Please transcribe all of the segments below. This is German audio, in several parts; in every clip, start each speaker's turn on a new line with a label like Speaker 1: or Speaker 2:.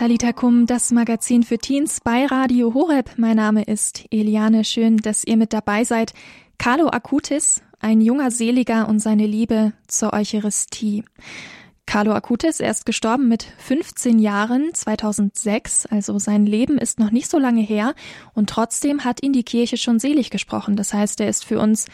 Speaker 1: Talita das Magazin für Teens bei Radio Horeb. Mein Name ist Eliane. Schön, dass ihr mit dabei seid. Carlo Acutis, ein junger Seliger und seine Liebe zur Eucharistie. Carlo Acutis, er ist gestorben mit 15 Jahren 2006, also sein Leben ist noch nicht so lange her und trotzdem hat ihn die Kirche schon selig gesprochen. Das heißt, er ist für uns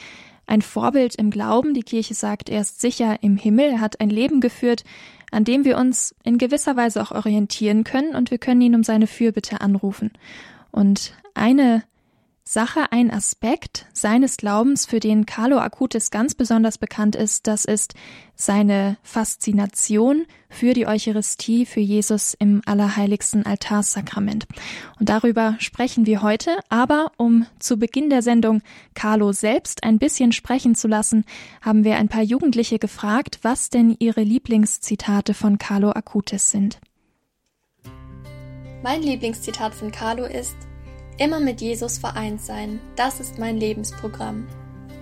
Speaker 1: ein Vorbild im Glauben. Die Kirche sagt, er ist sicher im Himmel, er hat ein Leben geführt, an dem wir uns in gewisser Weise auch orientieren können und wir können ihn um seine Fürbitte anrufen. Und eine Sache, ein Aspekt seines Glaubens, für den Carlo Acutis ganz besonders bekannt ist, das ist seine Faszination für die Eucharistie, für Jesus im allerheiligsten Altarsakrament. Und darüber sprechen wir heute, aber um zu Beginn der Sendung Carlo selbst ein bisschen sprechen zu lassen, haben wir ein paar Jugendliche gefragt, was denn ihre Lieblingszitate von Carlo Acutis sind.
Speaker 2: Mein Lieblingszitat von Carlo ist Immer mit Jesus vereint sein, das ist mein Lebensprogramm.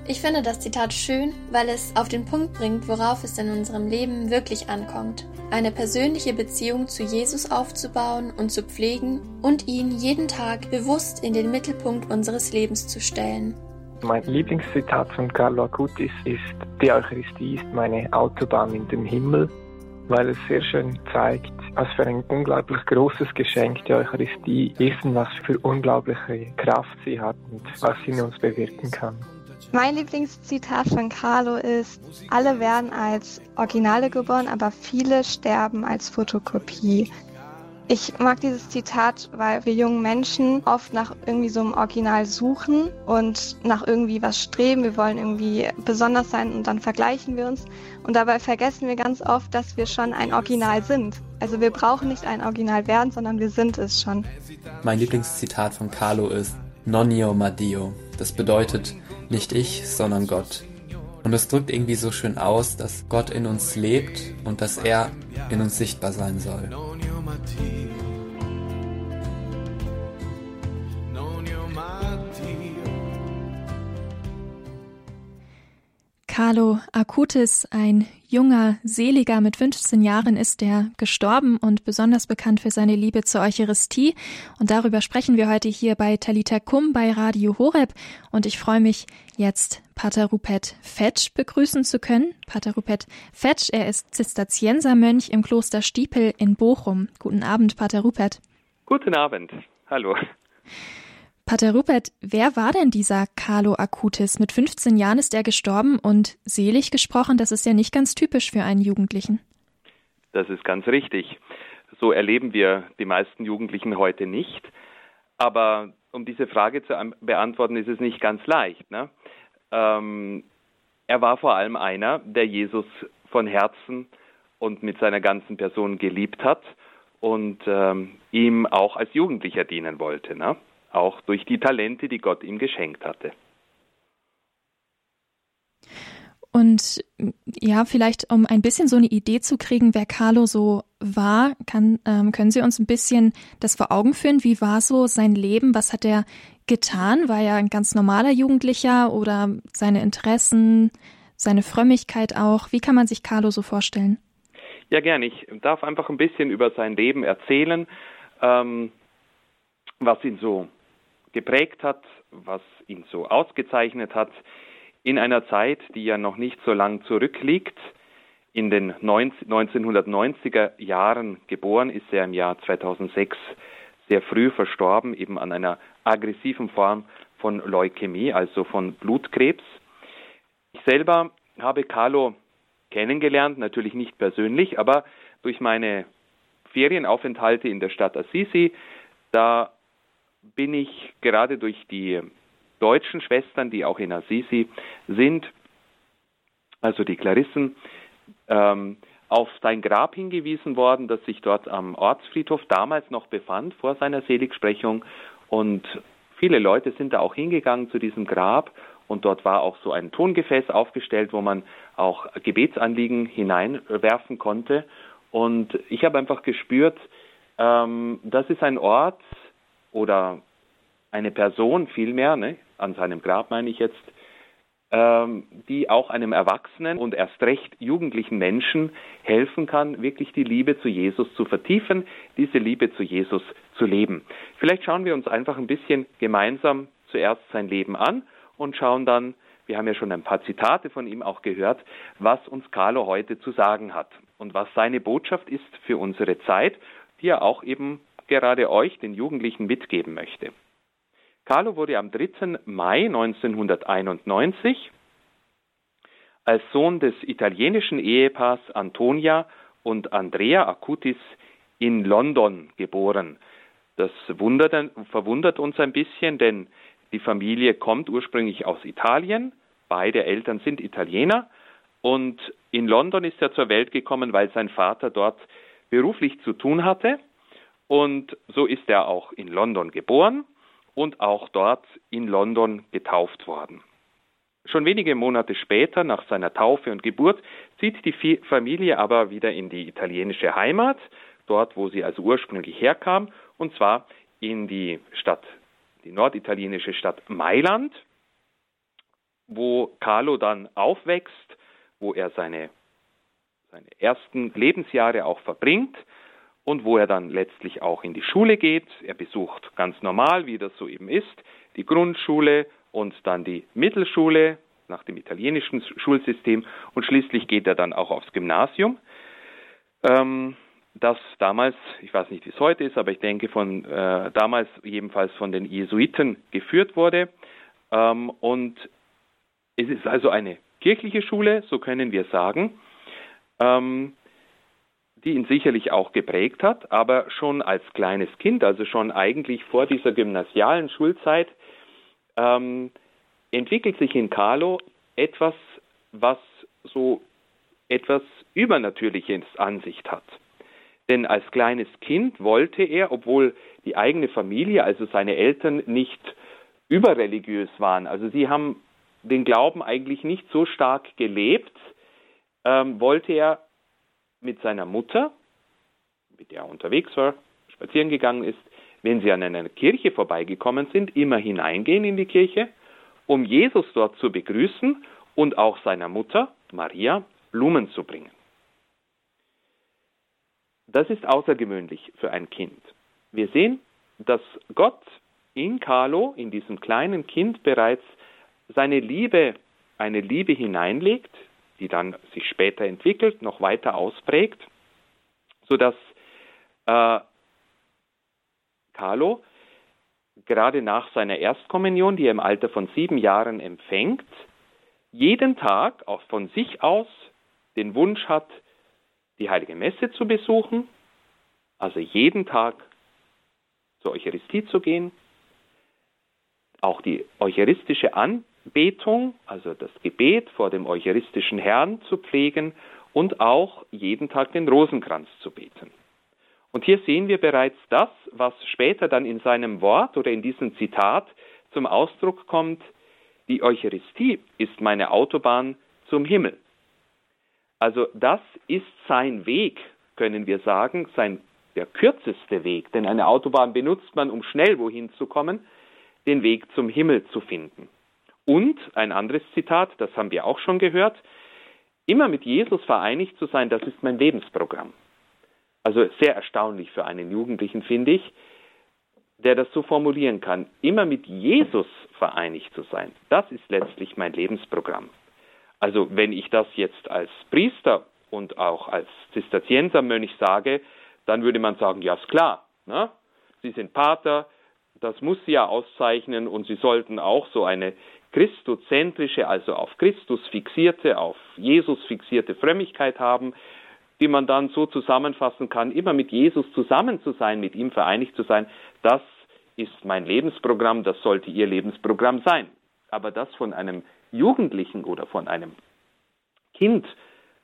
Speaker 2: Ich finde das Zitat schön, weil es auf den Punkt bringt, worauf es in unserem Leben wirklich ankommt. Eine persönliche Beziehung zu Jesus aufzubauen und zu pflegen und ihn jeden Tag bewusst in den Mittelpunkt unseres Lebens zu stellen.
Speaker 3: Mein Lieblingszitat von Carlo Acutis ist, die Eucharistie ist meine Autobahn in den Himmel weil es sehr schön zeigt, was für ein unglaublich großes Geschenk die Eucharistie ist und was für unglaubliche Kraft sie hat und was sie in uns bewirken kann.
Speaker 4: Mein Lieblingszitat von Carlo ist, alle werden als Originale geboren, aber viele sterben als Fotokopie. Ich mag dieses Zitat, weil wir jungen Menschen oft nach irgendwie so einem Original suchen und nach irgendwie was streben. Wir wollen irgendwie besonders sein und dann vergleichen wir uns. Und dabei vergessen wir ganz oft, dass wir schon ein Original sind. Also wir brauchen nicht ein Original werden, sondern wir sind es schon.
Speaker 5: Mein Lieblingszitat von Carlo ist Nonio Madio. Das bedeutet nicht ich, sondern Gott. Und es drückt irgendwie so schön aus, dass Gott in uns lebt und dass er in uns sichtbar sein soll.
Speaker 1: Carlo Acutis, ein junger Seliger mit 15 Jahren, ist er gestorben und besonders bekannt für seine Liebe zur Eucharistie. Und darüber sprechen wir heute hier bei Talita Kum bei Radio Horeb. Und ich freue mich jetzt, Pater Rupert Fetsch begrüßen zu können. Pater Rupert Fetsch, er ist Zisterziensermönch im Kloster Stiepel in Bochum. Guten Abend, Pater Rupert.
Speaker 6: Guten Abend. Hallo.
Speaker 1: Pater Rupert, wer war denn dieser Carlo Acutis? Mit 15 Jahren ist er gestorben und selig gesprochen, das ist ja nicht ganz typisch für einen Jugendlichen.
Speaker 6: Das ist ganz richtig. So erleben wir die meisten Jugendlichen heute nicht. Aber um diese Frage zu beantworten, ist es nicht ganz leicht. Ne? Ähm, er war vor allem einer, der Jesus von Herzen und mit seiner ganzen Person geliebt hat und ähm, ihm auch als Jugendlicher dienen wollte. Ne? Auch durch die Talente, die Gott ihm geschenkt hatte.
Speaker 1: Und ja, vielleicht um ein bisschen so eine Idee zu kriegen, wer Carlo so war, kann, ähm, können Sie uns ein bisschen das vor Augen führen? Wie war so sein Leben? Was hat er getan? War er ein ganz normaler Jugendlicher oder seine Interessen, seine Frömmigkeit auch? Wie kann man sich Carlo so vorstellen?
Speaker 6: Ja, gerne. Ich darf einfach ein bisschen über sein Leben erzählen, ähm, was ihn so geprägt hat, was ihn so ausgezeichnet hat, in einer Zeit, die ja noch nicht so lang zurückliegt. In den 1990er Jahren geboren ist er im Jahr 2006 sehr früh verstorben, eben an einer aggressiven Form von Leukämie, also von Blutkrebs. Ich selber habe Carlo kennengelernt, natürlich nicht persönlich, aber durch meine Ferienaufenthalte in der Stadt Assisi. Da bin ich gerade durch die deutschen Schwestern, die auch in Assisi sind, also die Klarissen, ähm, auf sein Grab hingewiesen worden, das sich dort am Ortsfriedhof damals noch befand, vor seiner Seligsprechung. Und viele Leute sind da auch hingegangen zu diesem Grab. Und dort war auch so ein Tongefäß aufgestellt, wo man auch Gebetsanliegen hineinwerfen konnte. Und ich habe einfach gespürt, ähm, das ist ein Ort, oder eine Person vielmehr, ne, an seinem Grab meine ich jetzt, ähm, die auch einem erwachsenen und erst recht jugendlichen Menschen helfen kann, wirklich die Liebe zu Jesus zu vertiefen, diese Liebe zu Jesus zu leben. Vielleicht schauen wir uns einfach ein bisschen gemeinsam zuerst sein Leben an und schauen dann, wir haben ja schon ein paar Zitate von ihm auch gehört, was uns Carlo heute zu sagen hat und was seine Botschaft ist für unsere Zeit, die er auch eben gerade euch, den Jugendlichen, mitgeben möchte. Carlo wurde am 3. Mai 1991 als Sohn des italienischen Ehepaars Antonia und Andrea Acutis in London geboren. Das wundert, verwundert uns ein bisschen, denn die Familie kommt ursprünglich aus Italien, beide Eltern sind Italiener und in London ist er zur Welt gekommen, weil sein Vater dort beruflich zu tun hatte und so ist er auch in London geboren und auch dort in London getauft worden. Schon wenige Monate später, nach seiner Taufe und Geburt, zieht die Familie aber wieder in die italienische Heimat, dort wo sie also ursprünglich herkam, und zwar in die Stadt, die norditalienische Stadt Mailand, wo Carlo dann aufwächst, wo er seine, seine ersten Lebensjahre auch verbringt und wo er dann letztlich auch in die Schule geht. Er besucht ganz normal, wie das so eben ist, die Grundschule und dann die Mittelschule nach dem italienischen Schulsystem und schließlich geht er dann auch aufs Gymnasium. Ähm, das damals, ich weiß nicht, wie es heute ist, aber ich denke von äh, damals jedenfalls von den Jesuiten geführt wurde. Ähm, und es ist also eine kirchliche Schule, so können wir sagen. Ähm, die ihn sicherlich auch geprägt hat, aber schon als kleines Kind, also schon eigentlich vor dieser gymnasialen Schulzeit, ähm, entwickelt sich in Carlo etwas, was so etwas Übernatürliches an sich hat. Denn als kleines Kind wollte er, obwohl die eigene Familie, also seine Eltern, nicht überreligiös waren, also sie haben den Glauben eigentlich nicht so stark gelebt, ähm, wollte er mit seiner Mutter, mit der er unterwegs war, spazieren gegangen ist, wenn sie an einer Kirche vorbeigekommen sind, immer hineingehen in die Kirche, um Jesus dort zu begrüßen und auch seiner Mutter, Maria, Blumen zu bringen. Das ist außergewöhnlich für ein Kind. Wir sehen, dass Gott in Carlo, in diesem kleinen Kind bereits seine Liebe, eine Liebe hineinlegt, die dann sich später entwickelt, noch weiter ausprägt, sodass äh, Carlo gerade nach seiner Erstkommunion, die er im Alter von sieben Jahren empfängt, jeden Tag auch von sich aus den Wunsch hat, die heilige Messe zu besuchen, also jeden Tag zur Eucharistie zu gehen, auch die eucharistische An Betung, also das Gebet vor dem eucharistischen Herrn zu pflegen und auch jeden Tag den Rosenkranz zu beten. Und hier sehen wir bereits das, was später dann in seinem Wort oder in diesem Zitat zum Ausdruck kommt, die Eucharistie ist meine Autobahn zum Himmel. Also das ist sein Weg, können wir sagen, sein der kürzeste Weg, denn eine Autobahn benutzt man, um schnell wohin zu kommen, den Weg zum Himmel zu finden. Und ein anderes Zitat, das haben wir auch schon gehört, immer mit Jesus vereinigt zu sein, das ist mein Lebensprogramm. Also sehr erstaunlich für einen Jugendlichen, finde ich, der das so formulieren kann. Immer mit Jesus vereinigt zu sein, das ist letztlich mein Lebensprogramm. Also wenn ich das jetzt als Priester und auch als Zisterziensermönch sage, dann würde man sagen, ja ist klar, ne? Sie sind Pater, das muss Sie ja auszeichnen und Sie sollten auch so eine christozentrische, also auf Christus fixierte, auf Jesus fixierte Frömmigkeit haben, die man dann so zusammenfassen kann, immer mit Jesus zusammen zu sein, mit ihm vereinigt zu sein, das ist mein Lebensprogramm, das sollte Ihr Lebensprogramm sein. Aber das von einem Jugendlichen oder von einem Kind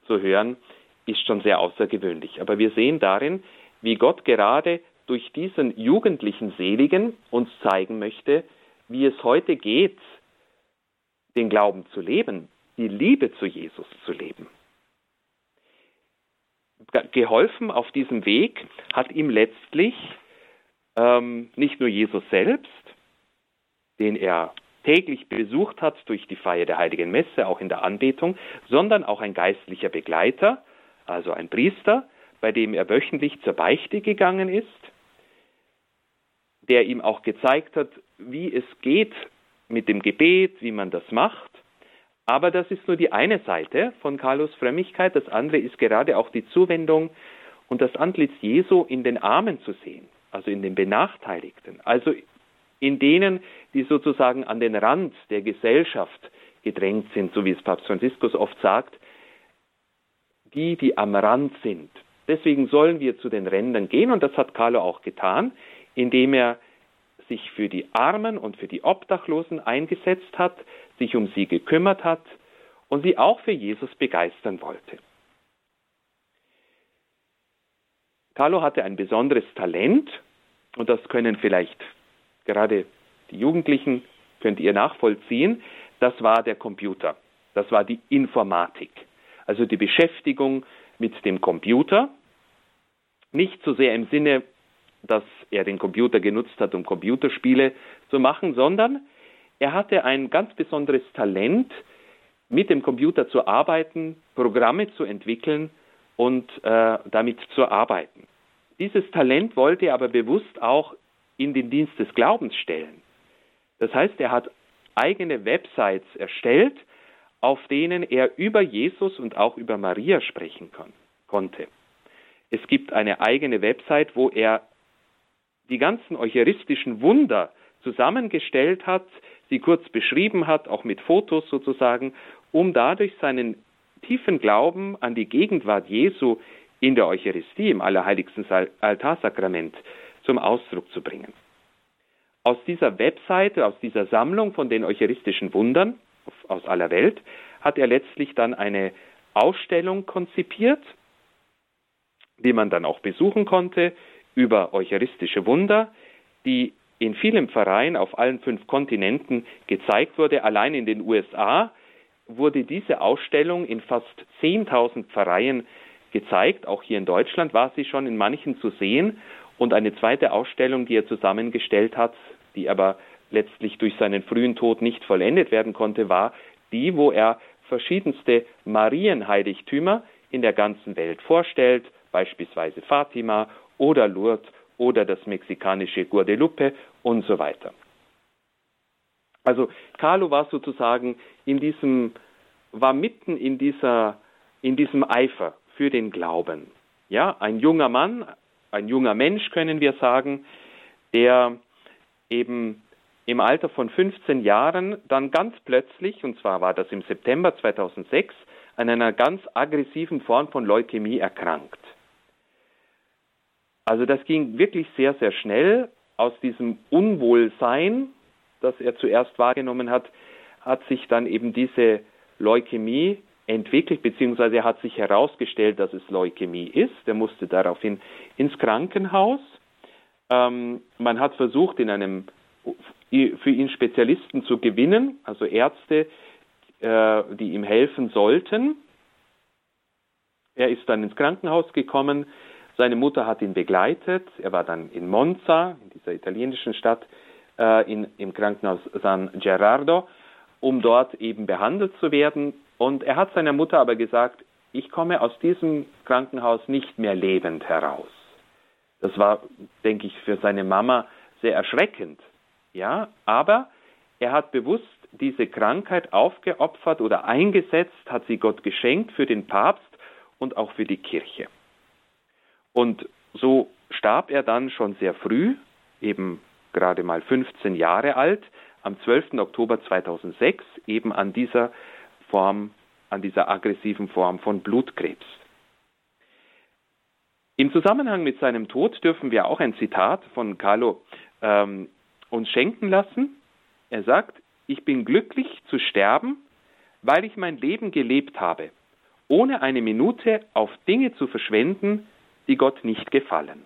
Speaker 6: zu hören, ist schon sehr außergewöhnlich. Aber wir sehen darin, wie Gott gerade durch diesen jugendlichen Seligen uns zeigen möchte, wie es heute geht, den Glauben zu leben, die Liebe zu Jesus zu leben. Geholfen auf diesem Weg hat ihm letztlich ähm, nicht nur Jesus selbst, den er täglich besucht hat durch die Feier der heiligen Messe, auch in der Anbetung, sondern auch ein geistlicher Begleiter, also ein Priester, bei dem er wöchentlich zur Beichte gegangen ist, der ihm auch gezeigt hat, wie es geht mit dem Gebet, wie man das macht. Aber das ist nur die eine Seite von Carlos Frömmigkeit. Das andere ist gerade auch die Zuwendung und das Antlitz Jesu in den Armen zu sehen, also in den Benachteiligten, also in denen, die sozusagen an den Rand der Gesellschaft gedrängt sind, so wie es Papst Franziskus oft sagt, die, die am Rand sind. Deswegen sollen wir zu den Rändern gehen und das hat Carlo auch getan, indem er sich für die Armen und für die Obdachlosen eingesetzt hat, sich um sie gekümmert hat und sie auch für Jesus begeistern wollte. Carlo hatte ein besonderes Talent und das können vielleicht gerade die Jugendlichen, könnt ihr nachvollziehen, das war der Computer, das war die Informatik, also die Beschäftigung mit dem Computer, nicht so sehr im Sinne, dass er den Computer genutzt hat, um Computerspiele zu machen, sondern er hatte ein ganz besonderes Talent, mit dem Computer zu arbeiten, Programme zu entwickeln und äh, damit zu arbeiten. Dieses Talent wollte er aber bewusst auch in den Dienst des Glaubens stellen. Das heißt, er hat eigene Websites erstellt, auf denen er über Jesus und auch über Maria sprechen kon konnte. Es gibt eine eigene Website, wo er die ganzen eucharistischen Wunder zusammengestellt hat, sie kurz beschrieben hat, auch mit Fotos sozusagen, um dadurch seinen tiefen Glauben an die Gegenwart Jesu in der Eucharistie, im Allerheiligsten Altarsakrament, zum Ausdruck zu bringen. Aus dieser Webseite, aus dieser Sammlung von den eucharistischen Wundern aus aller Welt, hat er letztlich dann eine Ausstellung konzipiert, die man dann auch besuchen konnte, über eucharistische Wunder, die in vielen Pfarreien auf allen fünf Kontinenten gezeigt wurde. Allein in den USA wurde diese Ausstellung in fast 10.000 Pfarreien gezeigt. Auch hier in Deutschland war sie schon in manchen zu sehen. Und eine zweite Ausstellung, die er zusammengestellt hat, die aber letztlich durch seinen frühen Tod nicht vollendet werden konnte, war die, wo er verschiedenste Marienheiligtümer in der ganzen Welt vorstellt, beispielsweise Fatima oder Lourdes oder das mexikanische Guadalupe und so weiter. Also Carlo war sozusagen in diesem, war mitten in dieser, in diesem Eifer für den Glauben. Ja, ein junger Mann, ein junger Mensch können wir sagen, der eben im Alter von 15 Jahren dann ganz plötzlich, und zwar war das im September 2006, an einer ganz aggressiven Form von Leukämie erkrankt. Also das ging wirklich sehr, sehr schnell. Aus diesem Unwohlsein, das er zuerst wahrgenommen hat, hat sich dann eben diese Leukämie entwickelt, beziehungsweise er hat sich herausgestellt, dass es Leukämie ist. Er musste daraufhin ins Krankenhaus. Ähm, man hat versucht, in einem für ihn Spezialisten zu gewinnen, also Ärzte, äh, die ihm helfen sollten. Er ist dann ins Krankenhaus gekommen. Seine Mutter hat ihn begleitet. Er war dann in Monza, in dieser italienischen Stadt, äh, in, im Krankenhaus San Gerardo, um dort eben behandelt zu werden. Und er hat seiner Mutter aber gesagt, ich komme aus diesem Krankenhaus nicht mehr lebend heraus. Das war, denke ich, für seine Mama sehr erschreckend. Ja, aber er hat bewusst diese Krankheit aufgeopfert oder eingesetzt, hat sie Gott geschenkt für den Papst und auch für die Kirche. Und so starb er dann schon sehr früh, eben gerade mal 15 Jahre alt, am 12. Oktober 2006, eben an dieser Form, an dieser aggressiven Form von Blutkrebs. Im Zusammenhang mit seinem Tod dürfen wir auch ein Zitat von Carlo ähm, uns schenken lassen. Er sagt, ich bin glücklich zu sterben, weil ich mein Leben gelebt habe, ohne eine Minute auf Dinge zu verschwenden, die Gott nicht gefallen.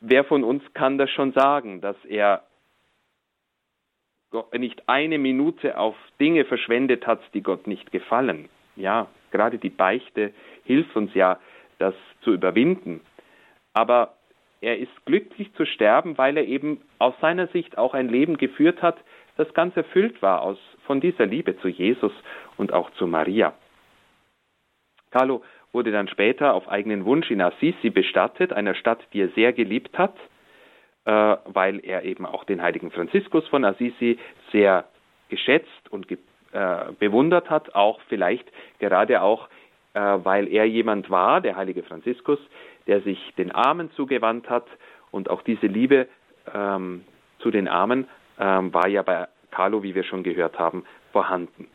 Speaker 6: Wer von uns kann das schon sagen, dass er nicht eine Minute auf Dinge verschwendet hat, die Gott nicht gefallen? Ja, gerade die Beichte hilft uns ja, das zu überwinden. Aber er ist glücklich zu sterben, weil er eben aus seiner Sicht auch ein Leben geführt hat, das ganz erfüllt war aus, von dieser Liebe zu Jesus und auch zu Maria. Carlo wurde dann später auf eigenen Wunsch in Assisi bestattet, einer Stadt, die er sehr geliebt hat, äh, weil er eben auch den heiligen Franziskus von Assisi sehr geschätzt und ge äh, bewundert hat, auch vielleicht gerade auch, äh, weil er jemand war, der heilige Franziskus, der sich den Armen zugewandt hat und auch diese Liebe ähm, zu den Armen ähm, war ja bei Carlo, wie wir schon gehört haben, vorhanden.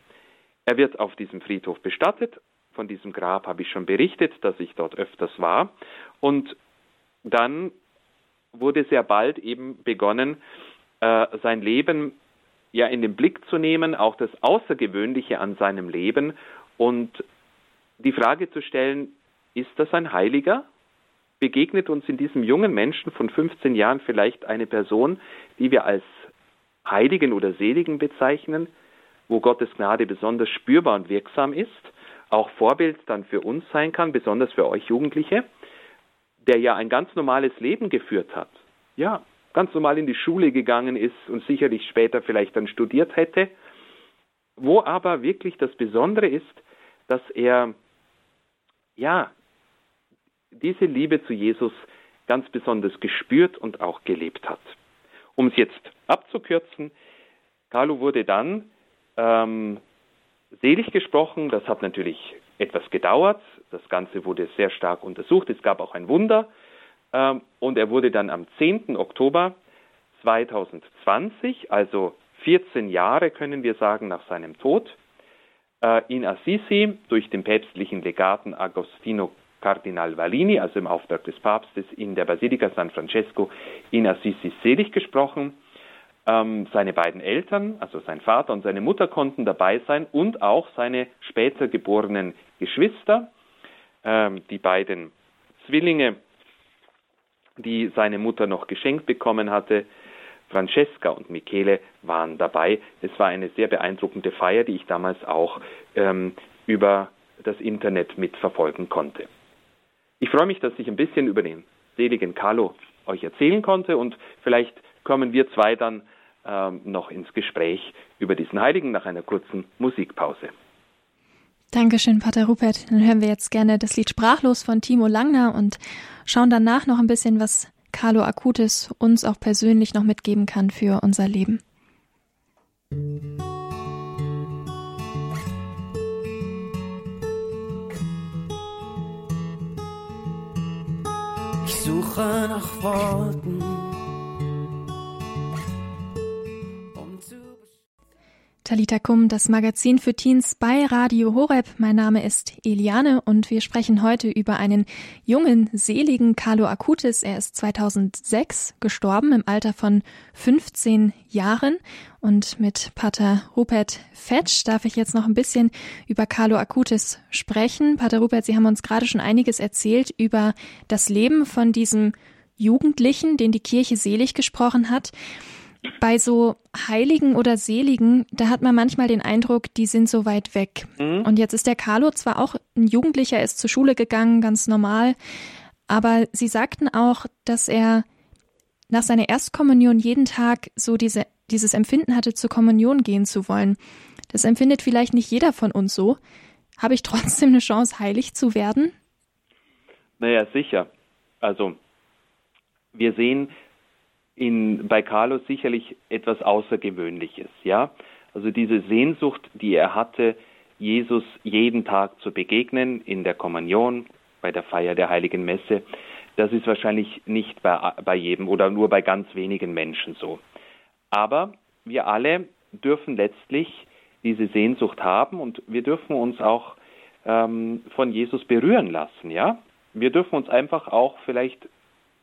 Speaker 6: Er wird auf diesem Friedhof bestattet. Von diesem Grab habe ich schon berichtet, dass ich dort öfters war. Und dann wurde sehr bald eben begonnen, äh, sein Leben ja in den Blick zu nehmen, auch das Außergewöhnliche an seinem Leben und die Frage zu stellen, ist das ein Heiliger? Begegnet uns in diesem jungen Menschen von 15 Jahren vielleicht eine Person, die wir als Heiligen oder Seligen bezeichnen, wo Gottes Gnade besonders spürbar und wirksam ist, auch Vorbild dann für uns sein kann, besonders für euch Jugendliche, der ja ein ganz normales Leben geführt hat. Ja, ganz normal in die Schule gegangen ist und sicherlich später vielleicht dann studiert hätte, wo aber wirklich das Besondere ist, dass er ja diese Liebe zu Jesus ganz besonders gespürt und auch gelebt hat. Um es jetzt abzukürzen, Carlo wurde dann ähm, selig gesprochen. Das hat natürlich etwas gedauert. Das Ganze wurde sehr stark untersucht. Es gab auch ein Wunder. Ähm, und er wurde dann am 10. Oktober 2020, also 14 Jahre können wir sagen nach seinem Tod, äh, in Assisi durch den päpstlichen Legaten Agostino Kardinal Vallini, also im Auftrag des Papstes, in der Basilika San Francesco in Assisi selig gesprochen. Ähm, seine beiden Eltern, also sein Vater und seine Mutter, konnten dabei sein und auch seine später geborenen Geschwister, ähm, die beiden Zwillinge, die seine Mutter noch geschenkt bekommen hatte. Francesca und Michele waren dabei. Es war eine sehr beeindruckende Feier, die ich damals auch ähm, über das Internet mitverfolgen konnte. Ich freue mich, dass ich ein bisschen über den seligen Carlo euch erzählen konnte und vielleicht kommen wir zwei dann noch ins Gespräch über diesen Heiligen nach einer kurzen Musikpause.
Speaker 1: Dankeschön, Pater Rupert. Dann hören wir jetzt gerne das Lied Sprachlos von Timo Langner und schauen danach noch ein bisschen, was Carlo Acutis uns auch persönlich noch mitgeben kann für unser Leben.
Speaker 7: Ich suche nach Worten.
Speaker 1: Talita Kum, das Magazin für Teens bei Radio Horeb. Mein Name ist Eliane und wir sprechen heute über einen jungen, seligen Carlo Acutis. Er ist 2006 gestorben im Alter von 15 Jahren. Und mit Pater Rupert Fetsch darf ich jetzt noch ein bisschen über Carlo Acutis sprechen. Pater Rupert, Sie haben uns gerade schon einiges erzählt über das Leben von diesem Jugendlichen, den die Kirche selig gesprochen hat. Bei so Heiligen oder Seligen, da hat man manchmal den Eindruck, die sind so weit weg. Mhm. Und jetzt ist der Carlo zwar auch ein Jugendlicher, er ist zur Schule gegangen, ganz normal, aber Sie sagten auch, dass er nach seiner Erstkommunion jeden Tag so diese, dieses Empfinden hatte, zur Kommunion gehen zu wollen. Das empfindet vielleicht nicht jeder von uns so. Habe ich trotzdem eine Chance, heilig zu werden?
Speaker 6: Naja, sicher. Also, wir sehen, in, bei Carlos sicherlich etwas Außergewöhnliches, ja. Also diese Sehnsucht, die er hatte, Jesus jeden Tag zu begegnen, in der Kommunion, bei der Feier der Heiligen Messe, das ist wahrscheinlich nicht bei, bei jedem oder nur bei ganz wenigen Menschen so. Aber wir alle dürfen letztlich diese Sehnsucht haben und wir dürfen uns auch ähm, von Jesus berühren lassen, ja. Wir dürfen uns einfach auch vielleicht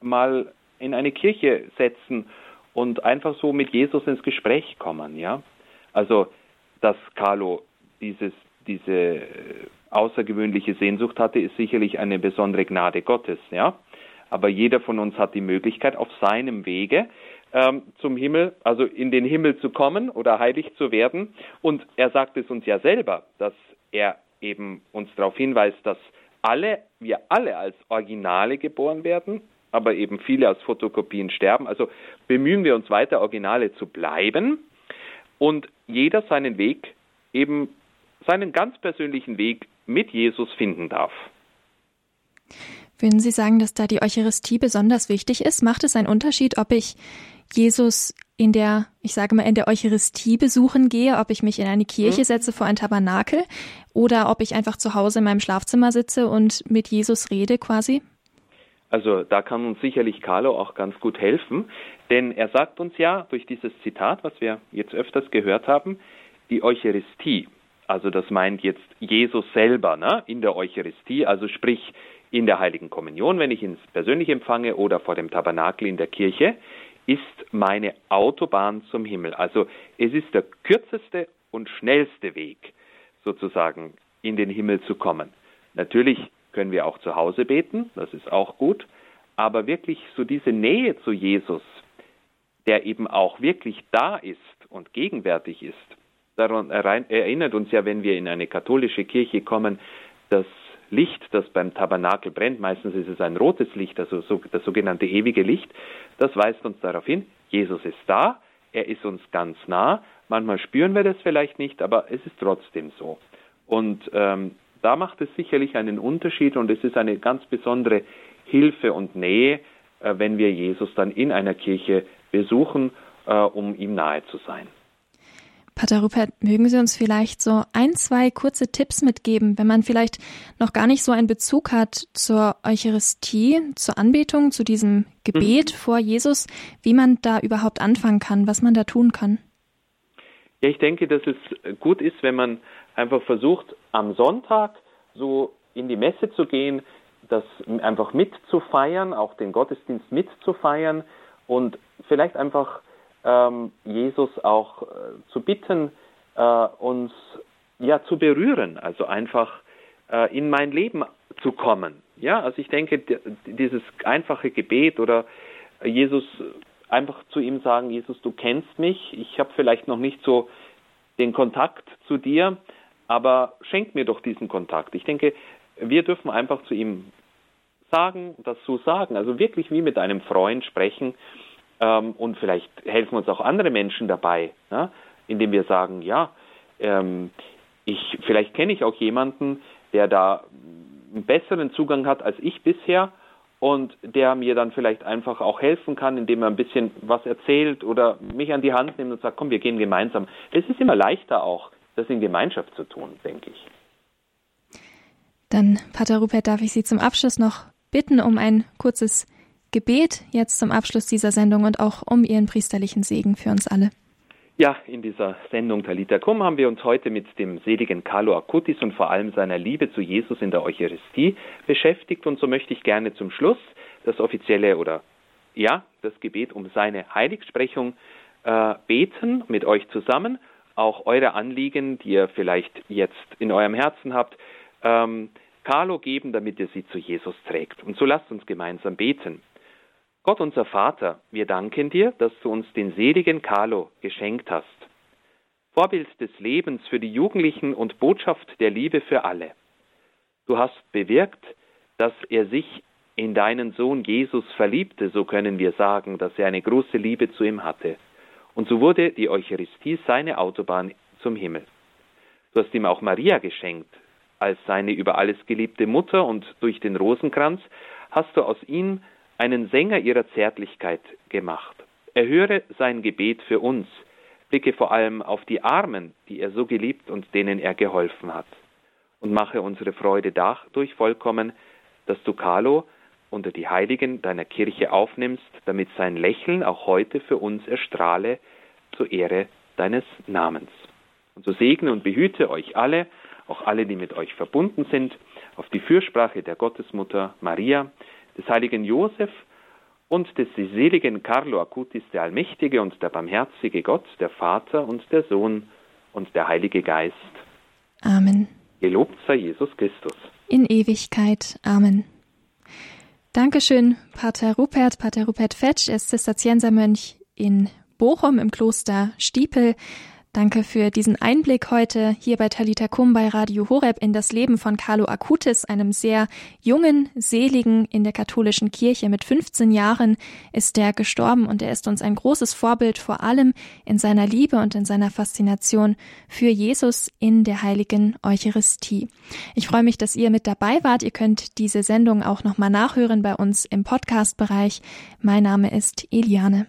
Speaker 6: mal in eine Kirche setzen und einfach so mit Jesus ins Gespräch kommen, ja. Also, dass Carlo dieses, diese außergewöhnliche Sehnsucht hatte, ist sicherlich eine besondere Gnade Gottes, ja. Aber jeder von uns hat die Möglichkeit, auf seinem Wege ähm, zum Himmel, also in den Himmel zu kommen oder heilig zu werden. Und er sagt es uns ja selber, dass er eben uns darauf hinweist, dass alle, wir alle als Originale geboren werden, aber eben viele aus Fotokopien sterben. Also bemühen wir uns weiter, Originale zu bleiben und jeder seinen Weg, eben seinen ganz persönlichen Weg mit Jesus finden darf.
Speaker 1: Würden Sie sagen, dass da die Eucharistie besonders wichtig ist? Macht es einen Unterschied, ob ich Jesus in der, ich sage mal, in der Eucharistie besuchen gehe, ob ich mich in eine Kirche mhm. setze vor ein Tabernakel oder ob ich einfach zu Hause in meinem Schlafzimmer sitze und mit Jesus rede quasi?
Speaker 6: Also da kann uns sicherlich Carlo auch ganz gut helfen, denn er sagt uns ja durch dieses Zitat, was wir jetzt öfters gehört haben, die Eucharistie. Also das meint jetzt Jesus selber ne, in der Eucharistie, also sprich in der Heiligen Kommunion, wenn ich ihn persönlich empfange oder vor dem Tabernakel in der Kirche, ist meine Autobahn zum Himmel. Also es ist der kürzeste und schnellste Weg sozusagen in den Himmel zu kommen. Natürlich können wir auch zu Hause beten, das ist auch gut, aber wirklich so diese Nähe zu Jesus, der eben auch wirklich da ist und gegenwärtig ist, daran erinnert uns ja, wenn wir in eine katholische Kirche kommen, das Licht, das beim Tabernakel brennt, meistens ist es ein rotes Licht, also das sogenannte ewige Licht, das weist uns darauf hin, Jesus ist da, er ist uns ganz nah, manchmal spüren wir das vielleicht nicht, aber es ist trotzdem so. Und ähm, da macht es sicherlich einen Unterschied und es ist eine ganz besondere Hilfe und Nähe, äh, wenn wir Jesus dann in einer Kirche besuchen, äh, um ihm nahe zu sein.
Speaker 1: Pater Rupert, mögen Sie uns vielleicht so ein, zwei kurze Tipps mitgeben, wenn man vielleicht noch gar nicht so einen Bezug hat zur Eucharistie, zur Anbetung, zu diesem Gebet mhm. vor Jesus, wie man da überhaupt anfangen kann, was man da tun kann?
Speaker 6: Ja, ich denke, dass es gut ist, wenn man einfach versucht, am Sonntag so in die Messe zu gehen, das einfach mitzufeiern, auch den Gottesdienst mitzufeiern und vielleicht einfach ähm, Jesus auch äh, zu bitten, äh, uns ja zu berühren, also einfach äh, in mein Leben zu kommen. Ja, also ich denke, dieses einfache Gebet oder Jesus einfach zu ihm sagen, Jesus, du kennst mich, ich habe vielleicht noch nicht so den Kontakt zu dir, aber schenk mir doch diesen Kontakt. Ich denke, wir dürfen einfach zu ihm sagen, das so sagen, also wirklich wie mit einem Freund sprechen ähm, und vielleicht helfen uns auch andere Menschen dabei, ne? indem wir sagen, ja, ähm, ich, vielleicht kenne ich auch jemanden, der da einen besseren Zugang hat als ich bisher und der mir dann vielleicht einfach auch helfen kann, indem er ein bisschen was erzählt oder mich an die Hand nimmt und sagt, komm, wir gehen gemeinsam. Es ist immer leichter auch, das in Gemeinschaft zu tun, denke ich.
Speaker 1: Dann, Pater Rupert, darf ich Sie zum Abschluss noch bitten um ein kurzes Gebet jetzt zum Abschluss dieser Sendung und auch um Ihren priesterlichen Segen für uns alle.
Speaker 6: Ja, in dieser Sendung Talita Kum haben wir uns heute mit dem seligen Carlo Acutis und vor allem seiner Liebe zu Jesus in der Eucharistie beschäftigt und so möchte ich gerne zum Schluss das offizielle oder ja, das Gebet um seine Heiligsprechung äh, beten mit euch zusammen. Auch eure Anliegen, die ihr vielleicht jetzt in eurem Herzen habt, ähm, Carlo geben, damit ihr sie zu Jesus trägt. Und so lasst uns gemeinsam beten. Gott unser Vater, wir danken dir, dass du uns den seligen Carlo geschenkt hast. Vorbild des Lebens für die Jugendlichen und Botschaft der Liebe für alle. Du hast bewirkt, dass er sich in deinen Sohn Jesus verliebte, so können wir sagen, dass er eine große Liebe zu ihm hatte. Und so wurde die Eucharistie seine Autobahn zum Himmel. Du hast ihm auch Maria geschenkt, als seine über alles geliebte Mutter, und durch den Rosenkranz hast du aus ihm einen Sänger ihrer Zärtlichkeit gemacht. Erhöre sein Gebet für uns, blicke vor allem auf die Armen, die er so geliebt und denen er geholfen hat. Und mache unsere Freude dadurch vollkommen, dass du Carlo unter die Heiligen deiner Kirche aufnimmst, damit sein Lächeln auch heute für uns erstrahle zur Ehre deines Namens. Und so segne und behüte euch alle, auch alle, die mit euch verbunden sind, auf die Fürsprache der Gottesmutter Maria, des heiligen Josef und des seligen Carlo Acutis, der allmächtige und der barmherzige Gott, der Vater und der Sohn und der Heilige Geist.
Speaker 1: Amen.
Speaker 6: Gelobt sei Jesus Christus.
Speaker 1: In Ewigkeit. Amen. Dankeschön, Pater Rupert. Pater Rupert Fetsch ist Zisterziensermönch in Bochum im Kloster Stiepel. Danke für diesen Einblick heute hier bei Talita Kum bei Radio Horeb in das Leben von Carlo Acutis, einem sehr jungen Seligen in der katholischen Kirche. Mit 15 Jahren ist er gestorben und er ist uns ein großes Vorbild, vor allem in seiner Liebe und in seiner Faszination für Jesus in der heiligen Eucharistie. Ich freue mich, dass ihr mit dabei wart. Ihr könnt diese Sendung auch nochmal nachhören bei uns im Podcast-Bereich. Mein Name ist Eliane.